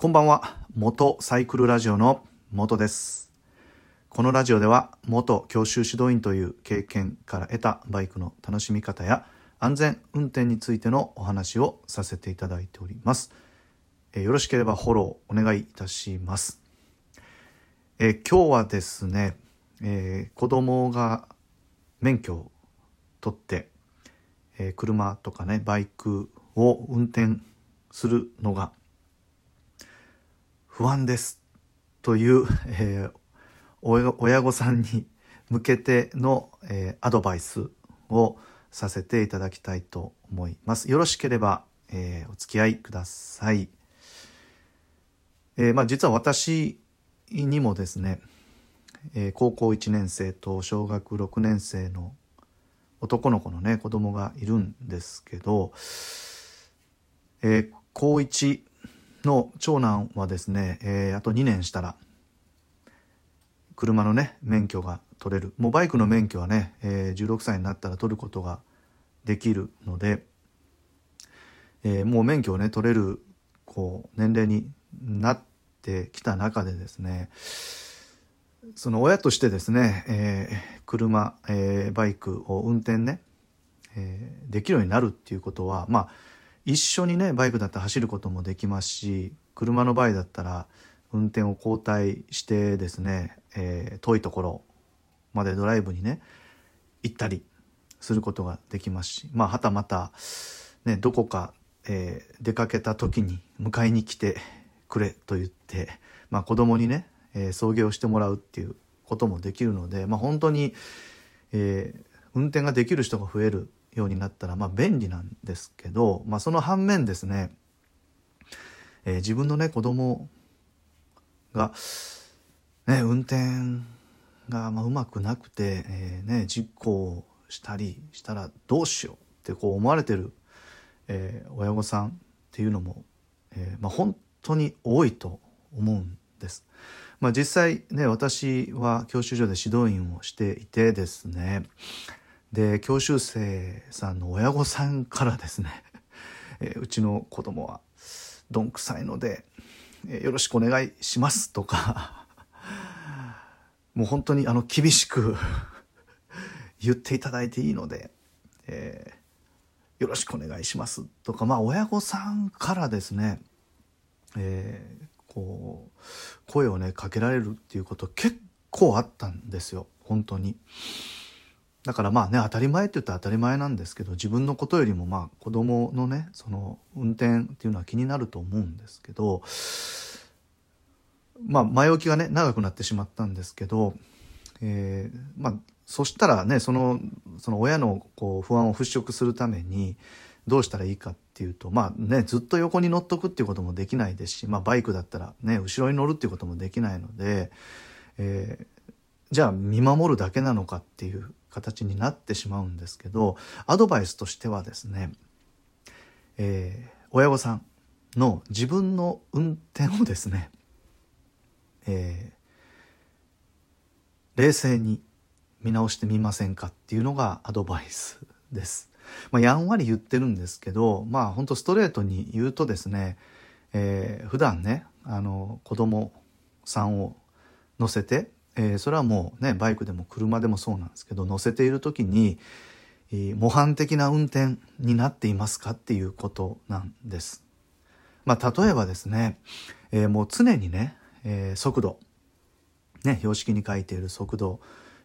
こんばんは。元サイクルラジオの元です。このラジオでは元教習指導員という経験から得たバイクの楽しみ方や安全運転についてのお話をさせていただいております。えよろしければフォローお願いいたします。え今日はですね、えー子供が免許を取って、えー車とかねバイクを運転するのが不安ですという、えー親御さんに向けての、えーアドバイスをさせていただきたいと思います。よろしければ、えーお付き合いください。えーまあ、実は私にもですね、えー高校1年生と小学6年生の男の子のね子供がいるんですけど、えー高1の長男はですね、えーあと2年したら車のね免許が取れる。もうバイクの免許はね、えー16歳になったら取ることができるので、えーもう免許をね取れるこう年齢になってきた中でですねその親としてですね、えー車、えーバイクを運転ね、えーできるようになるっていうことはまあ一緒にねバイクだったら走ることもできますし車の場合だったら運転を交代してですね、えー遠いところまでドライブにね行ったりすることができますしまあはたまた、ね、どこか、えー出かけた時に迎えに来てくれと言って、まあ、子供にね、えー送迎をしてもらうっていうこともできるので、まあ、本当に、えー運転ができる人が増えるようになったら、まあ、便利なんですけど、まあ、その反面ですね、えー自分のね子供が、ね、運転がまあうまくなくて、えーね、事故をしたりしたらどうしようってこう思われてる、えー親御さんっていうのも、えーまあ、本当に多いと思うんです。まあ、実際ね私は教習所で指導員をしていてですねで教習生さんの親御さんからですね、えーうちの子供はどんくさいので、えーよろしくお願いしますとか もう本当にあの厳しく 言っていただいていいので、えーよろしくお願いしますとかまあ親御さんからですね、えーこう声をねかけられるっていうこと結構あったんですよ本当に。だからまあね当たり前って言ったら当たり前なんですけど自分のことよりもまあ子供のねその運転っていうのは気になると思うんですけどまあ前置きがね長くなってしまったんですけど、えーまあそしたらねそのその親のこう不安を払拭するためにどうしたらいいかっていうとまあねずっと横に乗っとくっていうこともできないですし、まあ、バイクだったらね後ろに乗るっていうこともできないので、えーじゃあ見守るだけなのかっていう形になってしまうんですけどアドバイスとしてはですね、えー親御さんの自分の運転をですね、えー冷静に見直してみませんかっていうのがアドバイスです。まあ、やんわり言ってるんですけどまあ本当ストレートに言うとですね、えー普段ねあの子供さんを乗せて、えーそれはもうねバイクでも車でもそうなんですけど乗せている時に、えー模範的な運転になっていますかっていうことなんです。まあ、例えばですね、えーもう常にね、え速度ね標識に書いている速度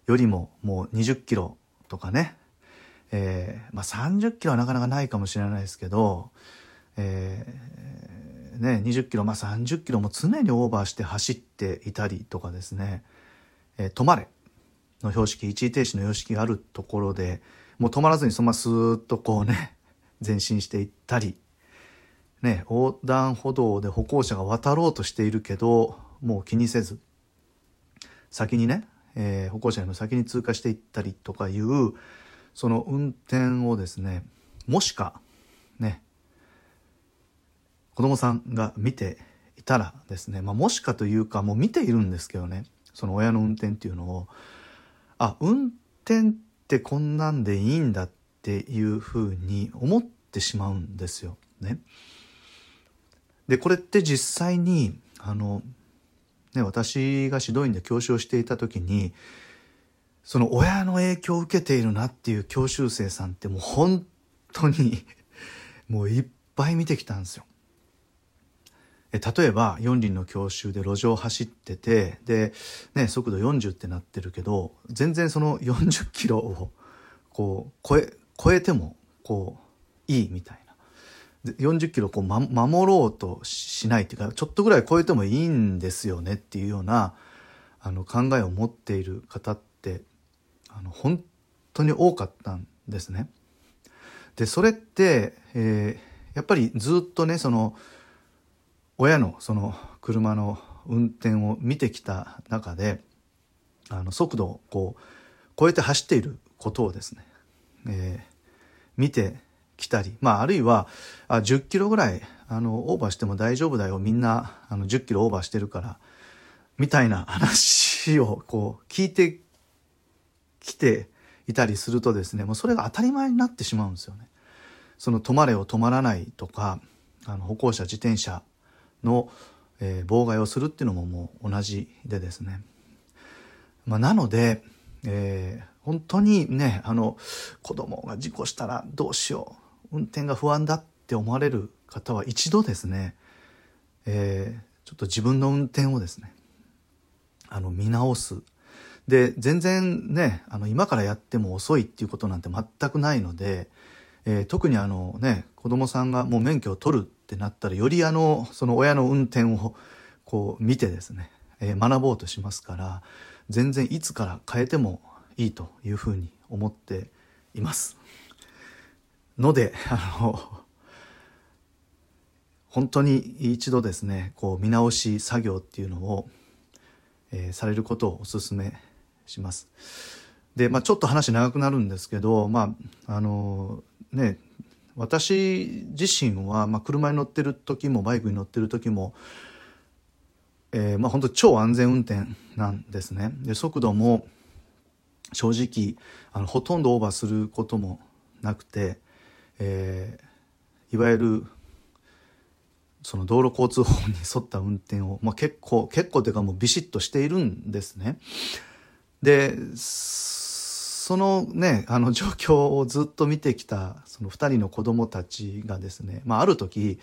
よりももう20キロとかね、えまあ、30キロはなかなかないかもしれないですけど、えね、20キロ、まあ、30キロも常にオーバーして走っていたりとかですね「えー止まれ」の標識一時停止の標識があるところでもう止まらずにそのままスーッとこうね 前進していったり、ね、横断歩道で歩行者が渡ろうとしているけどもう気にせず先にね、えー歩行者よりも先に通過していったりとかいうその運転をですねもしかね子供さんが見ていたらですね、まあ、もしかというかもう見ているんですけどねその親の運転っていうのをあ運転ってこんなんでいいんだっていうふうに思ってしまうんですよね。で、これって実際に、あの、ね、私が指導員で教師をしていた時に、その親の影響を受けているなっていう教習生さんってもう本当にもういっぱい見てきたんですよ。例えば四輪の教習で路上走っててで、ね、速度40ってなってるけど全然その40キロをこう超え超えてもこういいみたいな40キロこう、ま、守ろうとしないっていうかちょっとぐらい超えてもいいんですよねっていうようなあの考えを持っている方ってあの本当に多かったんですね。でそれって、えー、やっぱりずっとねその親のその車の運転を見てきた中であの速度をこう超えて走っていることをですね、えー、見てきたり、まあ、あるいはあ10キロぐらいあのオーバーしても大丈夫だよみんなあの10キロオーバーしてるからみたいな話をこう聞いてきていたりするとですねもうそれが当たり前になってしまうんですよね。その止まれを止まらないとかあの歩行者自転車の、えー、妨害をするっていうのももう同じでですね。まあ、なので、えー、本当にねあの子供が事故したらどうしよう運転が不安だって思われる方は一度ですね、えー、ちょっと自分の運転をですねあの見直すで全然ねあの今からやっても遅いっていうことなんて全くないので、えー、特にあのね子供さんがもう免許を取るってなったらよりあのその親の運転をこう見てですね、えー、学ぼうとしますから全然いつから変えてもいいというふうに思っています。のであの本当に一度ですねこう見直し作業っていうのを、えー、されることをお勧めします。で、まあ、ちょっと話長くなるんですけど、まあ、あのね私自身は、まあ、車に乗ってる時もバイクに乗ってる時も、えー、まあ本当超安全運転なんですね。で速度も正直あのほとんどオーバーすることもなくて、えー、いわゆるその道路交通法に沿った運転を、まあ、結構結構というかもうビシッとしているんですね。でそのねあの状況をずっと見てきたその2人の子供たちがですね、まあ、ある時、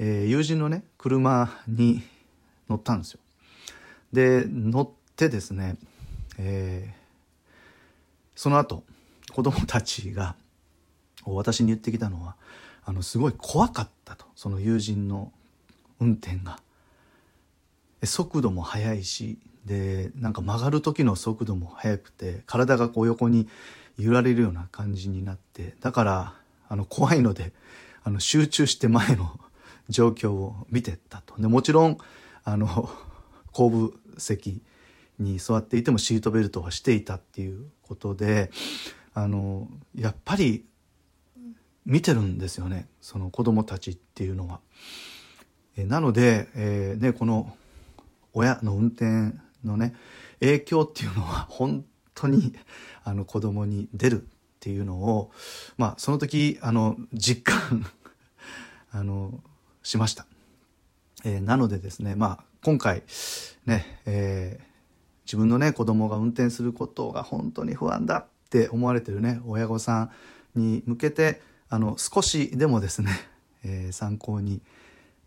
えー、友人のね車に乗ったんですよ。で乗ってですね、えー、その後子供たちが私に言ってきたのはあのすごい怖かったとその友人の運転が。速度も速いしでなんか曲がる時の速度も速くて体がこう横に揺られるような感じになってだからあの怖いのであの集中して前の状況を見てったとでもちろんあの後部席に座っていてもシートベルトはしていたっていうことであのやっぱり見てるんですよねその子供たちっていうのは。えなので、えー、ね、この親の運転のね影響っていうのは 本当にあの子供に出るっていうのをまあその時あの実感 あのしました、えー、なのでですねまあ今回ね、えー、自分のね子供が運転することが本当に不安だって思われてるね親御さんに向けてあの少しでもですね、えー、参考に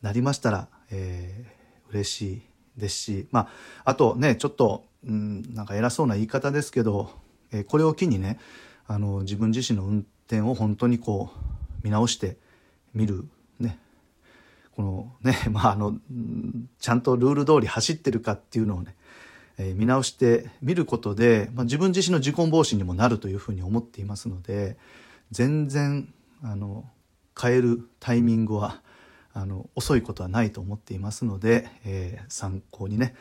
なりましたら、えー、嬉しいですし、まあ、あとね、ちょっと、うん、なんか偉そうな言い方ですけど、えー、これを機にね、あの、自分自身の運転を本当にこう、見直してみる、ね。このね、まあ、あの、ちゃんとルール通り走ってるかっていうのをね、えー、見直してみることで、まあ、自分自身の事故防止にもなるというふうに思っていますので、全然、あの、変えるタイミングは、あの遅いことはないと思っていますので、えー、参考にね、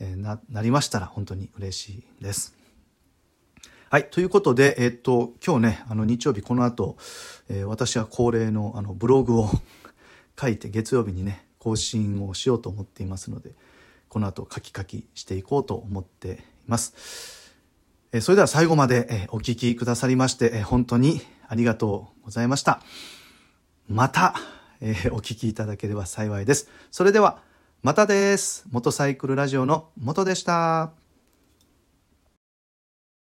えー、なりましたら本当に嬉しいです。はい。ということで、え、っと、今日ね、あの、日曜日この後、えー、私は恒例の、あの、ブログを 書いて、月曜日にね、更新をしようと思っていますので、この後、書き書きしていこうと思っています。えー、それでは最後まで、えー、お聞きくださりまして、えー、本当にありがとうございました。また、えー、お聞きいただければ幸いです。それでは、またです。元サイクルラジオの元でした。